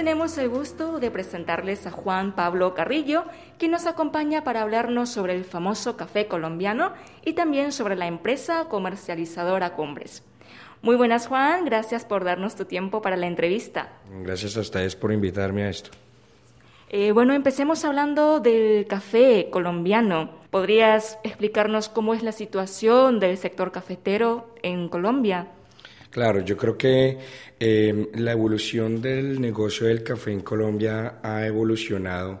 tenemos el gusto de presentarles a Juan Pablo Carrillo, quien nos acompaña para hablarnos sobre el famoso café colombiano y también sobre la empresa comercializadora Cumbres. Muy buenas Juan, gracias por darnos tu tiempo para la entrevista. Gracias a ustedes por invitarme a esto. Eh, bueno, empecemos hablando del café colombiano. ¿Podrías explicarnos cómo es la situación del sector cafetero en Colombia? Claro, yo creo que em, la evolución del negocio del café en Colombia ha evolucionado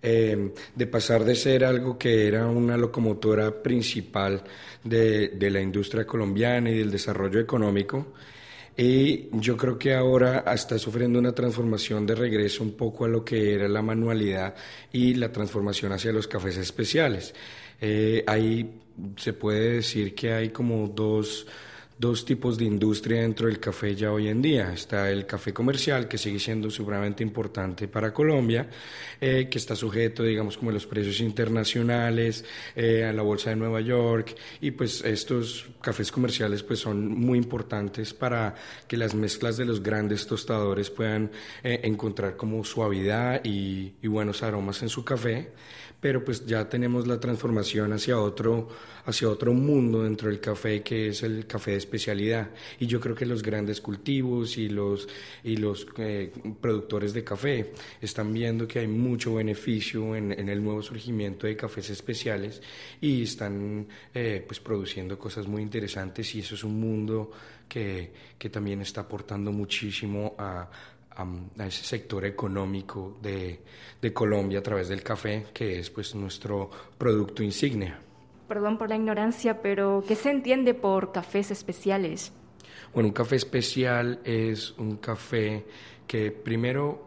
em, de pasar de ser algo que era una locomotora principal de, de la industria colombiana y del desarrollo económico y yo creo que ahora está sufriendo una transformación de regreso un poco a lo que era la manualidad y la transformación hacia los cafés especiales. Eh, ahí se puede decir que hay como dos dos tipos de industria dentro del café ya hoy en día. Está el café comercial, que sigue siendo supremamente importante para Colombia, eh, que está sujeto, digamos, como a los precios internacionales, eh, a la Bolsa de Nueva York, y pues estos cafés comerciales pues son muy importantes para que las mezclas de los grandes tostadores puedan eh, encontrar como suavidad y, y buenos aromas en su café pero pues ya tenemos la transformación hacia otro, hacia otro mundo dentro del café que es el café de especialidad. Y yo creo que los grandes cultivos y los, y los eh, productores de café están viendo que hay mucho beneficio en, el nuevo surgimiento de cafés especiales y están eh, pues produciendo cosas muy interesantes y eso es un mundo que, que también está aportando muchísimo a a, ese sector económico de, de, Colombia a través del café, que es pues nuestro producto insignia. Perdón por la ignorancia, pero ¿qué se entiende por cafés especiales? Bueno, un café especial es un café que primero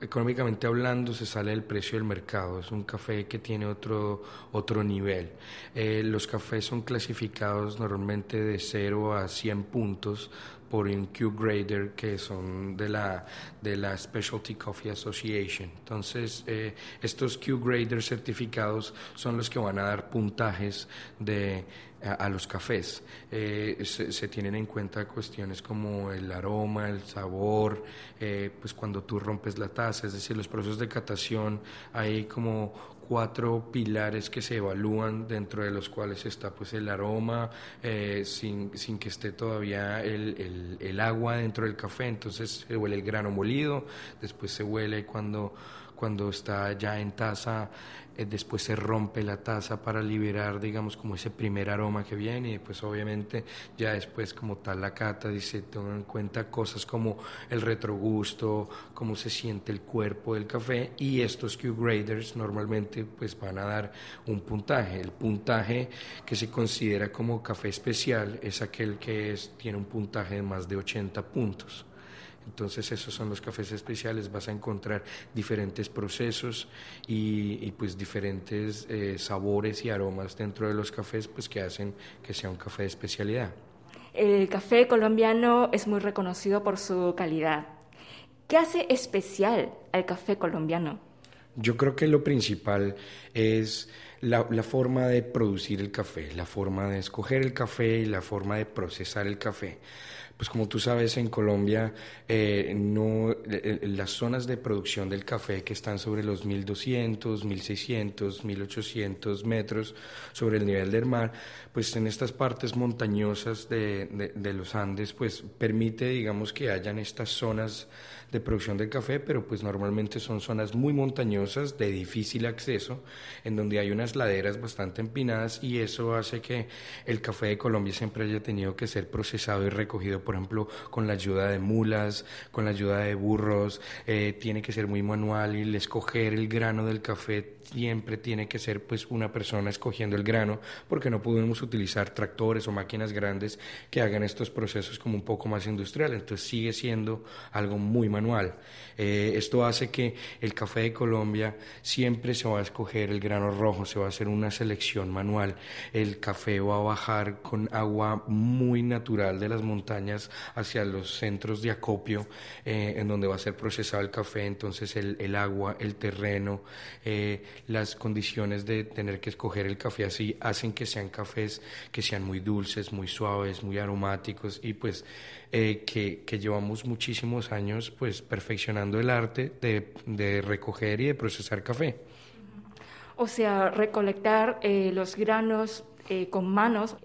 económicamente hablando se sale del precio del mercado, es un café que tiene otro, otro nivel. Eh, los cafés son clasificados normalmente de 0 a 100 puntos por un Q-Grader que son de la, de la Specialty Coffee Association. Entonces, eh, estos Q-Graders certificados son los que van a dar puntajes de, a, los cafés. Eh, se, tienen en cuenta cuestiones como el aroma, el sabor, eh, pues cuando tú rompes la taza, es decir, los procesos de catación, hay como cuatro pilares que se evalúan dentro de los cuales está pues el aroma eh, sin, sin, que esté todavía el, el, el, agua dentro del café entonces se huele el grano molido después se huele cuando cuando está ya en taza, eh, después se rompe la taza para liberar, digamos, como ese primer aroma que viene y pues obviamente ya después como tal la cata dice, tengo en cuenta cosas como el retrogusto, cómo se siente el cuerpo del café y estos Q-Graders normalmente pues van a dar un puntaje. El puntaje que se considera como café especial es aquel que es, tiene un puntaje de más de 80 puntos. Entonces esos son los cafés especiales, vas a encontrar diferentes procesos y, pues diferentes eh, sabores y aromas dentro de los cafés pues que hacen que sea un café de especialidad. El café colombiano es muy reconocido por su calidad. ¿Qué hace especial al café colombiano? Yo creo que lo principal es la, la, forma de producir el café, la forma de escoger el café y la forma de procesar el café pues como tú sabes, en Colombia eh, no, las zonas de producción del café que están sobre los 1200, 1600, 1800 metros sobre el nivel del mar, pues en estas partes montañosas de, de los Andes, pues permite, digamos, que hayan estas zonas de producción del café, pero pues normalmente son zonas muy montañosas, de difícil acceso, en donde hay unas laderas bastante empinadas y eso hace que el café de Colombia siempre haya tenido que ser procesado y recogido, por ejemplo, con la ayuda de mulas, con la ayuda de burros, eh, tiene que ser muy manual y el escoger el grano del café siempre tiene que ser pues una persona escogiendo el grano porque no podemos utilizar tractores o máquinas grandes que hagan estos procesos como un poco más industrial. Entonces sigue siendo algo muy manual. Eh, esto hace que el café de Colombia siempre se va a escoger el grano rojo se va a hacer una selección manual. El café va a bajar con agua muy natural de las montañas hacia los centros de acopio eh, en donde va a ser procesado el café, entonces el, el agua, el terreno, eh, las condiciones de tener que escoger el café así hacen que sean cafés que sean muy dulces, muy suaves, muy aromáticos y pues eh, que, que, llevamos muchísimos años pues perfeccionando el arte de, de recoger y de procesar café. O sea, recolectar eh, los granos eh, con manos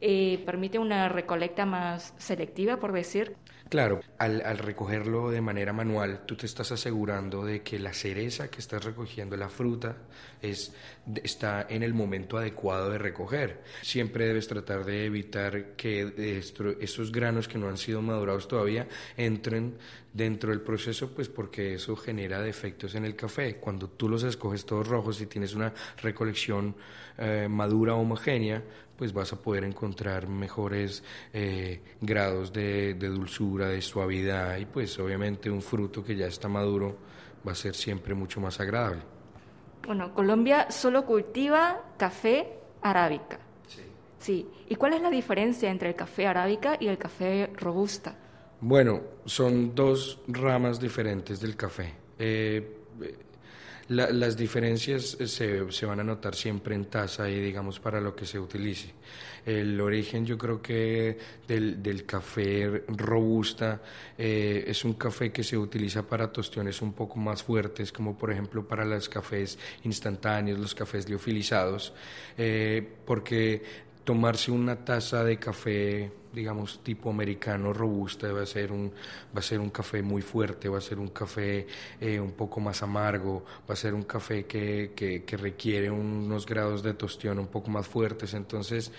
permite una recolecta más selectiva, por decir. Claro, al, recogerlo de manera manual, tú te estás asegurando de que la cereza que estás recogiendo, la fruta, es, está en el momento adecuado de recoger. Siempre debes tratar de evitar que esto, estos granos que no han sido madurados todavía entren dentro del proceso, pues porque eso genera defectos en el café. Cuando tú los escoges todos rojos y tienes una recolección eh, madura homogénea, pues vas a poder encontrar mejores eh, grados de dulzura, de suavidad y pues obviamente un fruto que ya está maduro va a ser siempre mucho más agradable. Bueno, Colombia solo cultiva café arábica. Sí. Sí. ¿Y cuál es la diferencia entre el café arábica y el café robusta? Bueno, son dos ramas diferentes del café. Eh, la, las diferencias se, se, van a notar siempre en taza y digamos para lo que se utilice. El origen yo creo que del, del café robusta eh, es un café que se utiliza para tostiones un poco más fuertes, como por ejemplo para los cafés instantáneos, los cafés liofilizados, eh, porque tomarse una taza de café digamos tipo americano robusta va a ser un va a ser un café muy fuerte va a ser un café eh, un poco más amargo va a ser un café que, que, que, requiere unos grados de tostión un poco más fuertes entonces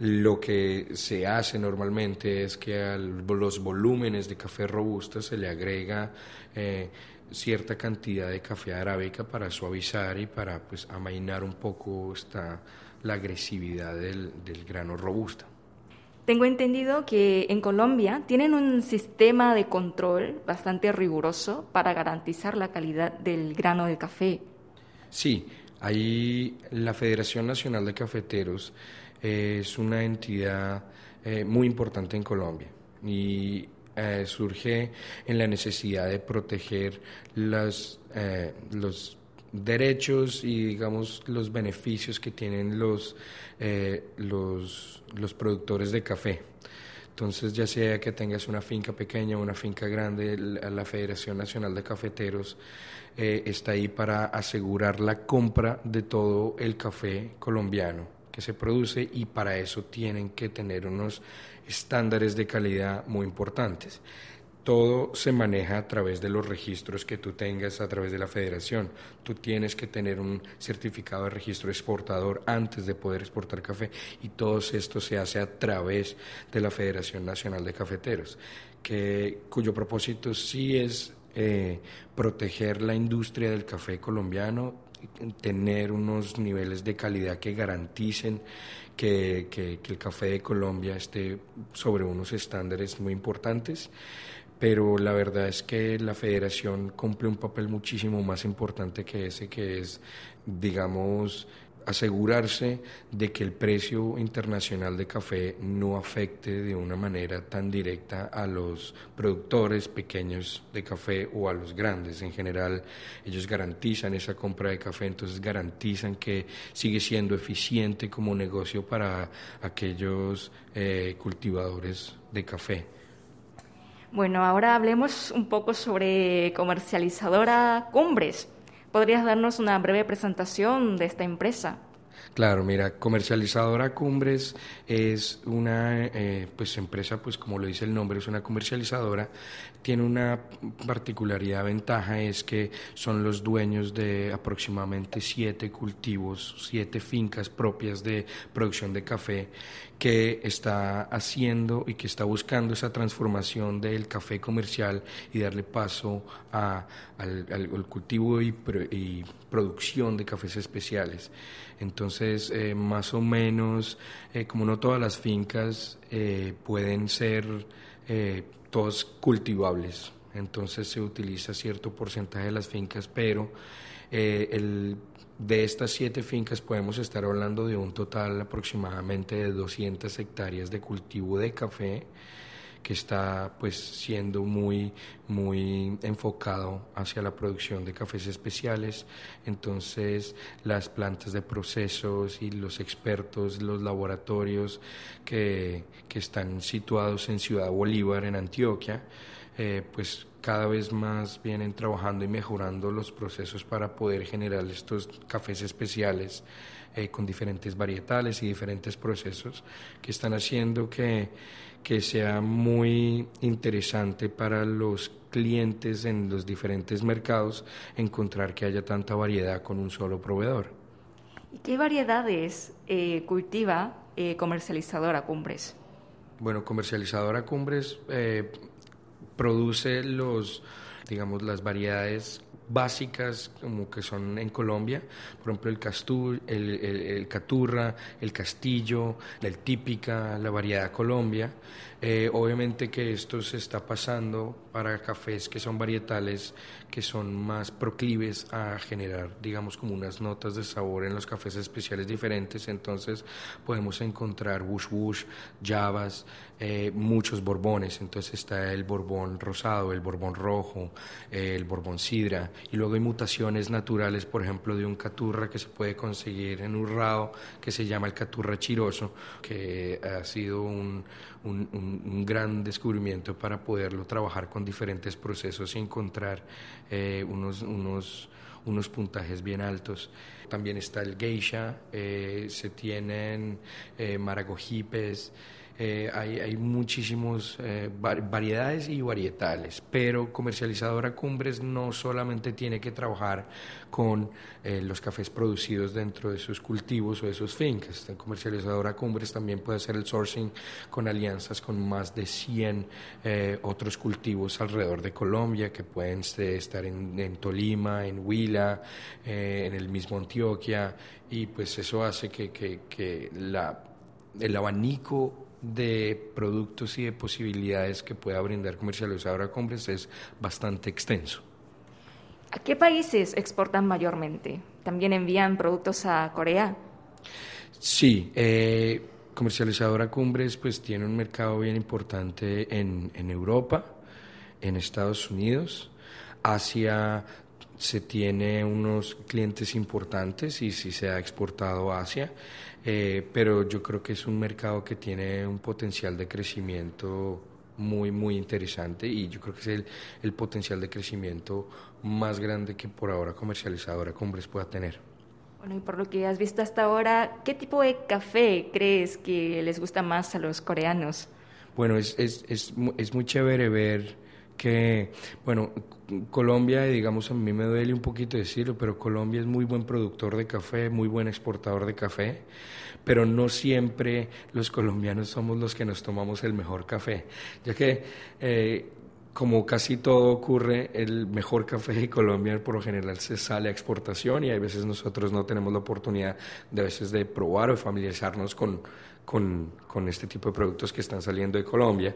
lo que se hace normalmente es que a los volúmenes de café robusta se le agrega eh, cierta cantidad de café arábica para suavizar y para pues amainar un poco esta la agresividad del, del grano robusta. Tengo entendido que en Colombia tienen un sistema de control bastante riguroso para garantizar la calidad del grano de café. Sí, ahí la Federación Nacional de Cafeteros eh, es una entidad eh, muy importante en Colombia y eh, surge en la necesidad de proteger las, los derechos y digamos los beneficios que tienen los, eh, los, los, productores de café. Entonces, ya sea que tengas una finca pequeña o una finca grande, la, la Federación Nacional de Cafeteros eh, está ahí para asegurar la compra de todo el café colombiano que se produce y para eso tienen que tener unos estándares de calidad muy importantes todo se maneja a través de los registros que tú tengas a través de la federación. Tú tienes que tener un certificado de registro exportador antes de poder exportar café y todo esto se hace a través de la Federación Nacional de Cafeteros, que, cuyo propósito sí es eh, proteger la industria del café colombiano, tener unos niveles de calidad que garanticen que, que, que el café de Colombia esté sobre unos estándares muy importantes pero la verdad es que la federación cumple un papel muchísimo más importante que ese, que es, digamos, asegurarse de que el precio internacional de café no afecte de una manera tan directa a los productores pequeños de café o a los grandes. En general, ellos garantizan esa compra de café, entonces garantizan que sigue siendo eficiente como negocio para aquellos eh, cultivadores de café. Bueno, ahora hablemos un poco sobre comercializadora Cumbres. ¿Podrías darnos una breve presentación de esta empresa? Claro, mira, comercializadora Cumbres es una eh, pues empresa, pues como lo dice el nombre, es una comercializadora. Tiene una particularidad, ventaja, es que son los dueños de aproximadamente siete cultivos, siete fincas propias de producción de café que está haciendo y que está buscando esa transformación del café comercial y darle paso a, al, al, cultivo y, y, producción de cafés especiales. Entonces, eh, más o menos, eh, como no todas las fincas eh, pueden ser eh, todas cultivables, entonces se utiliza cierto porcentaje de las fincas, pero el de estas siete fincas podemos estar hablando de un total aproximadamente de 200 hectáreas de cultivo de café que está pues siendo muy, muy enfocado hacia la producción de cafés especiales. Entonces las plantas de procesos y los expertos, los laboratorios que, que están situados en Ciudad Bolívar, en Antioquia, eh, pues cada vez más vienen trabajando y mejorando los procesos para poder generar estos cafés especiales eh, con diferentes varietales y diferentes procesos que están haciendo que, que sea muy interesante para los clientes en los diferentes mercados encontrar que haya tanta variedad con un solo proveedor. ¿Y qué variedades eh, cultiva comercializadora Cumbres? Bueno, comercializadora Cumbres produce los, digamos, las variedades básicas como que son en Colombia, por ejemplo el, castur, el, el, caturra, el castillo, el típica, la variedad Colombia. Eh, obviamente que esto se está pasando para cafés que son varietales, que son más proclives a generar, digamos, como unas notas de sabor en los cafés especiales diferentes. Entonces podemos encontrar Wush Wush, Javas, eh, muchos borbones. Entonces está el borbón rosado, el borbón rojo, el borbón sidra. Y luego hay mutaciones naturales, por ejemplo, de un caturra que se puede conseguir en un rao que se llama el caturra chiroso, que ha sido un un, gran descubrimiento para poderlo trabajar con diferentes procesos y encontrar eh, unos, unos, unos puntajes bien altos. También está el geisha, eh, se tienen eh, maragojipes, eh, hay, hay muchísimas eh, variedades y varietales, pero comercializadora Cumbres no solamente tiene que trabajar con eh, los cafés producidos dentro de sus cultivos o de sus fincas. Comercializadora Cumbres también puede hacer el sourcing con alianzas con más de 100 otros cultivos alrededor de Colombia que pueden este, estar en, Tolima, en Huila, en el mismo Antioquia, y pues eso hace que, que, la, el abanico de productos y de posibilidades que pueda brindar comercializadora Cumbres es bastante extenso. ¿A qué países exportan mayormente? ¿También envían productos a Corea? Sí, eh, comercializadora Cumbres pues tiene un mercado bien importante en, en Europa, en Estados Unidos, Asia se tiene unos clientes importantes y sí se ha exportado a Asia. Eh, pero yo creo que es un mercado que tiene un potencial de crecimiento muy, muy interesante y yo creo que es el, el potencial de crecimiento más grande que por ahora comercializadora Cumbres pueda tener. Bueno, y por lo que has visto hasta ahora, ¿qué tipo de café crees que les gusta más a los coreanos? Bueno, es, es, es, es muy chévere ver que, bueno, Colombia, digamos, a mí me duele un poquito decirlo, pero Colombia es muy buen productor de café, muy buen exportador de café, pero no siempre los colombianos somos los que nos tomamos el mejor café, ya que eh, como casi todo ocurre, el mejor café de Colombia por lo general se sale a exportación y a veces nosotros no tenemos la oportunidad de a veces de probar o familiarizarnos con, con, con este tipo de productos que están saliendo de Colombia.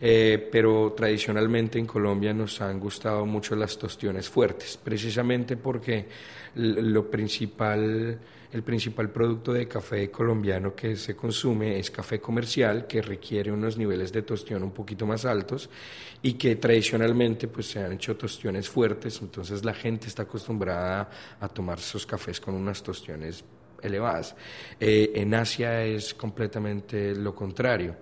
Eh, pero tradicionalmente en Colombia nos han gustado mucho las tostiones fuertes, precisamente porque lo principal, el principal producto de café colombiano que se consume es café comercial, que requiere unos niveles de tostión un poquito más altos y que tradicionalmente pues se han hecho tostiones fuertes, entonces la gente está acostumbrada a tomar esos cafés con unas tostiones elevadas. Eh, en Asia es completamente lo contrario.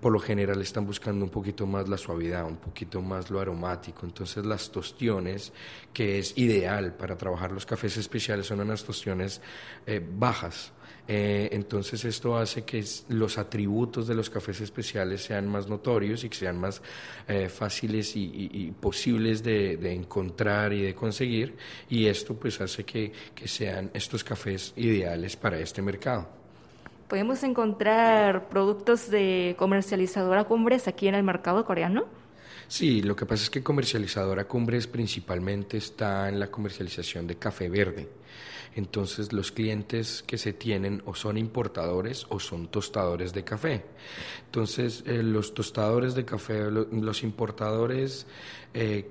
Por lo general están buscando un poquito más la suavidad, un poquito más lo aromático. Entonces las tostiones, que es ideal para trabajar los cafés especiales, son unas tostiones eh, bajas eh, entonces esto hace que los atributos de los cafés especiales sean más notorios y que sean más eh, fáciles y, posibles de, encontrar y de conseguir y esto pues hace que, que sean estos cafés ideales para este mercado. ¿Podemos encontrar productos de comercializadora Cumbres aquí en el mercado coreano? Sí, lo que pasa es que comercializadora Cumbres principalmente está en la comercialización de café verde. Entonces los clientes que se tienen o son importadores o son tostadores de café. Entonces eh, los tostadores de café, los importadores eh,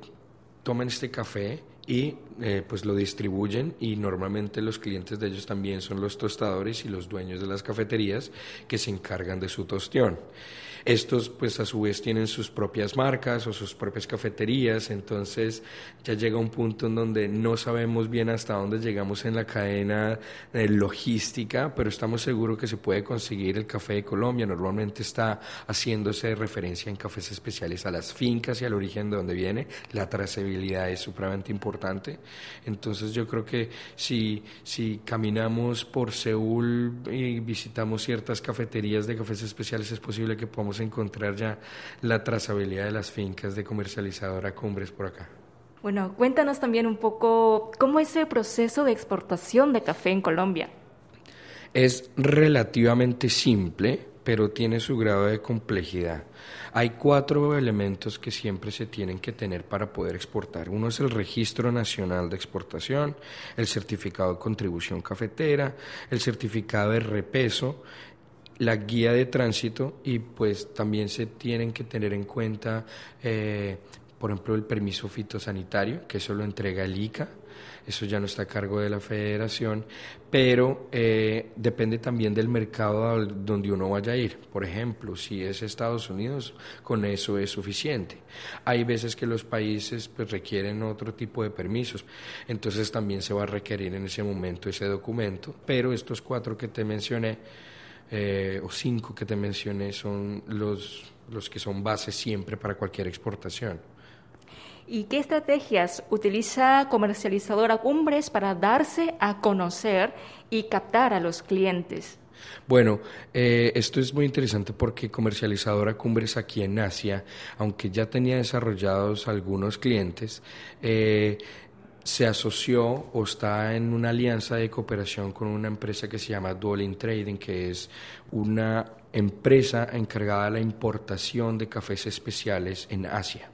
toman este café y eh, pues lo distribuyen y normalmente los clientes de ellos también son los tostadores y los dueños de las cafeterías que se encargan de su tostión. Estos pues a su vez tienen sus propias marcas o sus propias cafeterías, entonces ya llega un punto en donde no sabemos bien hasta dónde llegamos en la cadena de logística, pero estamos seguros que se puede conseguir el café de Colombia. Normalmente está haciéndose referencia en cafés especiales a las fincas y al origen de donde viene. La trazabilidad es supremamente importante. Entonces yo creo que si, si caminamos por Seúl y visitamos ciertas cafeterías de cafés especiales, es posible que podamos encontrar ya la trazabilidad de las fincas de comercializadora Cumbres por acá. Bueno, cuéntanos también un poco cómo es el proceso de exportación de café en Colombia. Es relativamente simple, pero tiene su grado de complejidad. Hay cuatro elementos que siempre se tienen que tener para poder exportar. Uno es el registro nacional de exportación, el certificado de contribución cafetera, el certificado de repeso la guía de tránsito y pues también se tienen que tener en cuenta, eh, por ejemplo, el permiso fitosanitario, que eso lo entrega el ICA, eso ya no está a cargo de la federación, pero eh, depende también del mercado donde uno vaya a ir. Por ejemplo, si es Estados Unidos, con eso es suficiente. Hay veces que los países pues, requieren otro tipo de permisos, entonces también se va a requerir en ese momento ese documento, pero estos cuatro que te mencioné, eh, o cinco que te mencioné son los, los que son bases siempre para cualquier exportación. ¿Y qué estrategias utiliza comercializadora Cumbres para darse a conocer y captar a los clientes? Bueno, eh, esto es muy interesante porque comercializadora Cumbres aquí en Asia, aunque ya tenía desarrollados algunos clientes, eh, se asoció o está en una alianza de cooperación con una empresa que se llama Dueling Trading, que es una empresa encargada de la importación de cafés especiales en Asia.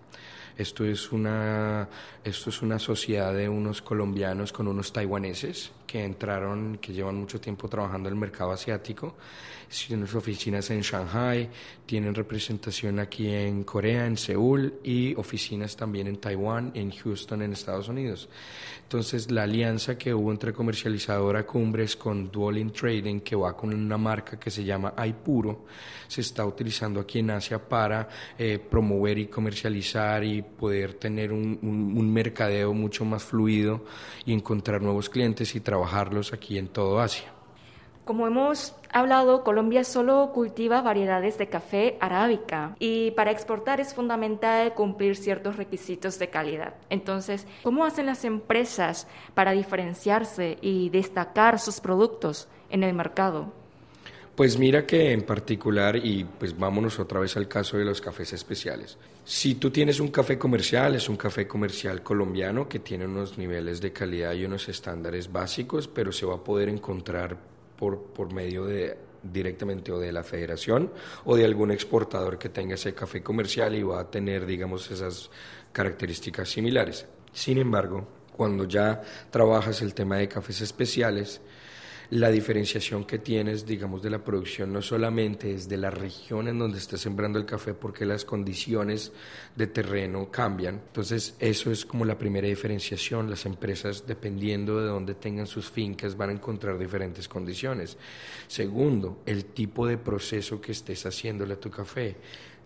Esto es una, esto es una sociedad de unos colombianos con unos taiwaneses que entraron, que llevan mucho tiempo trabajando en el mercado asiático. Tienen oficinas en Shanghai, tienen representación aquí en Corea, en Seúl y oficinas también en Taiwán, en Houston, en Estados Unidos. Entonces, la alianza que hubo entre comercializadora Cumbres con Duoling Trading, que va con una marca que se llama Aipuro, se está utilizando aquí en Asia para eh, promover y comercializar y poder tener un, un mercadeo mucho más fluido y encontrar nuevos clientes y trabajarlos aquí en todo Asia. Como hemos hablado, Colombia solo cultiva variedades de café arábica y para exportar es fundamental cumplir ciertos requisitos de calidad. Entonces, ¿cómo hacen las empresas para diferenciarse y destacar sus productos en el mercado? Pues mira que en particular, y pues vámonos otra vez al caso de los cafés especiales. Si tú tienes un café comercial, es un café comercial colombiano que tiene unos niveles de calidad y unos estándares básicos, pero se va a poder encontrar por, por medio de directamente o de la federación o de algún exportador que tenga ese café comercial y va a tener, digamos, esas características similares. Sin embargo, cuando ya trabajas el tema de cafés especiales, la diferenciación que tienes, digamos, de la producción no solamente es de la región en donde estás sembrando el café, porque las condiciones de terreno cambian. Entonces, eso es como la primera diferenciación. Las empresas, dependiendo de dónde tengan sus fincas, van a encontrar diferentes condiciones. Segundo, el tipo de proceso que estés haciéndole a tu café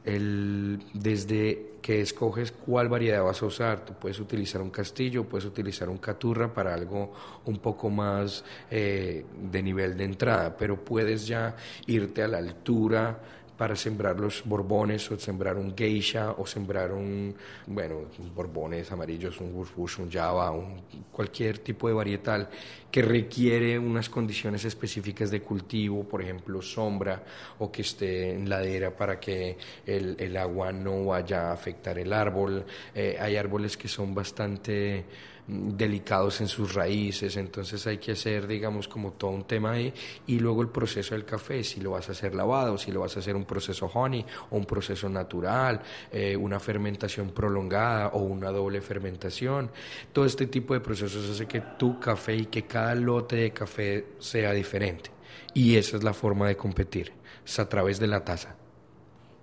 el, desde que escoges cuál variedad vas a usar, tú puedes utilizar un castillo, puedes utilizar un caturra para algo un poco más eh, de nivel de entrada, pero puedes ya irte a la altura para sembrar los borbones o sembrar un geisha o sembrar un, bueno, borbones amarillos, un gurfush, un java, un, cualquier tipo de varietal que requiere unas condiciones específicas de cultivo, por ejemplo, sombra o que esté en ladera para que el, el agua no vaya a afectar el árbol. Eh, hay árboles que son bastante delicados en sus raíces, entonces hay que hacer, digamos, como todo un tema ahí, y luego el proceso del café, si lo vas a hacer lavado, si lo vas a hacer un proceso honey o un proceso natural, eh, una fermentación prolongada o una doble fermentación, todo este tipo de procesos hace que tu café y que cada lote de café sea diferente, y esa es la forma de competir, es a través de la taza.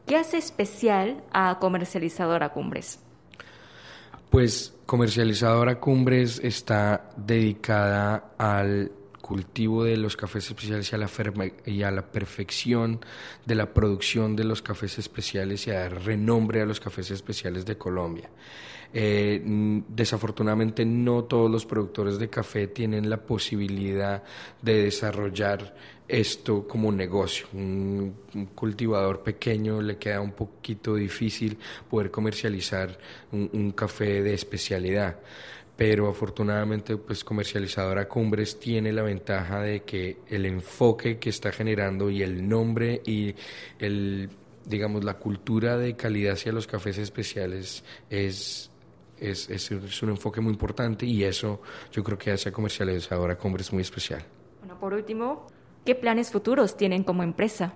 ¿Qué hace especial a Comercializadora Cumbres? Pues comercializadora Cumbres está dedicada al cultivo de los cafés especiales y a, la perfección de la producción de los cafés especiales y a dar renombre a los cafés especiales de Colombia. Eh, desafortunadamente no todos los productores de café tienen la posibilidad de desarrollar esto como negocio. Un, cultivador pequeño le queda un poquito difícil poder comercializar un café de especialidad pero afortunadamente pues comercializadora Cumbres tiene la ventaja de que el enfoque que está generando y el nombre y el digamos la cultura de calidad hacia los cafés especiales es es, es, un enfoque muy importante y eso yo creo que hace a comercializadora Cumbres muy especial. Bueno, por último, ¿qué planes futuros tienen como empresa?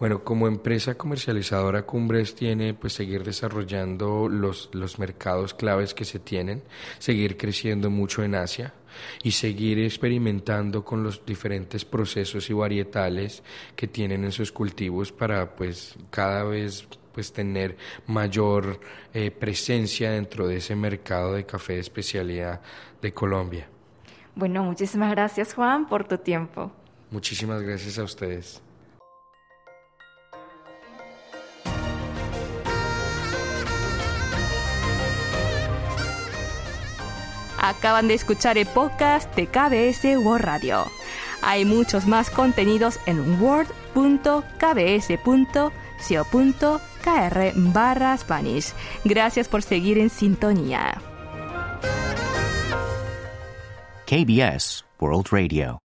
Bueno, como empresa comercializadora, Cumbres tiene pues seguir desarrollando los, los mercados claves que se tienen, seguir creciendo mucho en Asia y seguir experimentando con los diferentes procesos y varietales que tienen en sus cultivos para pues cada vez pues tener mayor eh, presencia dentro de ese mercado de café de especialidad de Colombia. Bueno, muchísimas gracias Juan por tu tiempo. Muchísimas gracias a ustedes. Acaban de escuchar el podcast de KBS World Radio. Hay muchos más contenidos en word.kbs.co.kr barra Spanish. Gracias por seguir en sintonía. KBS World Radio.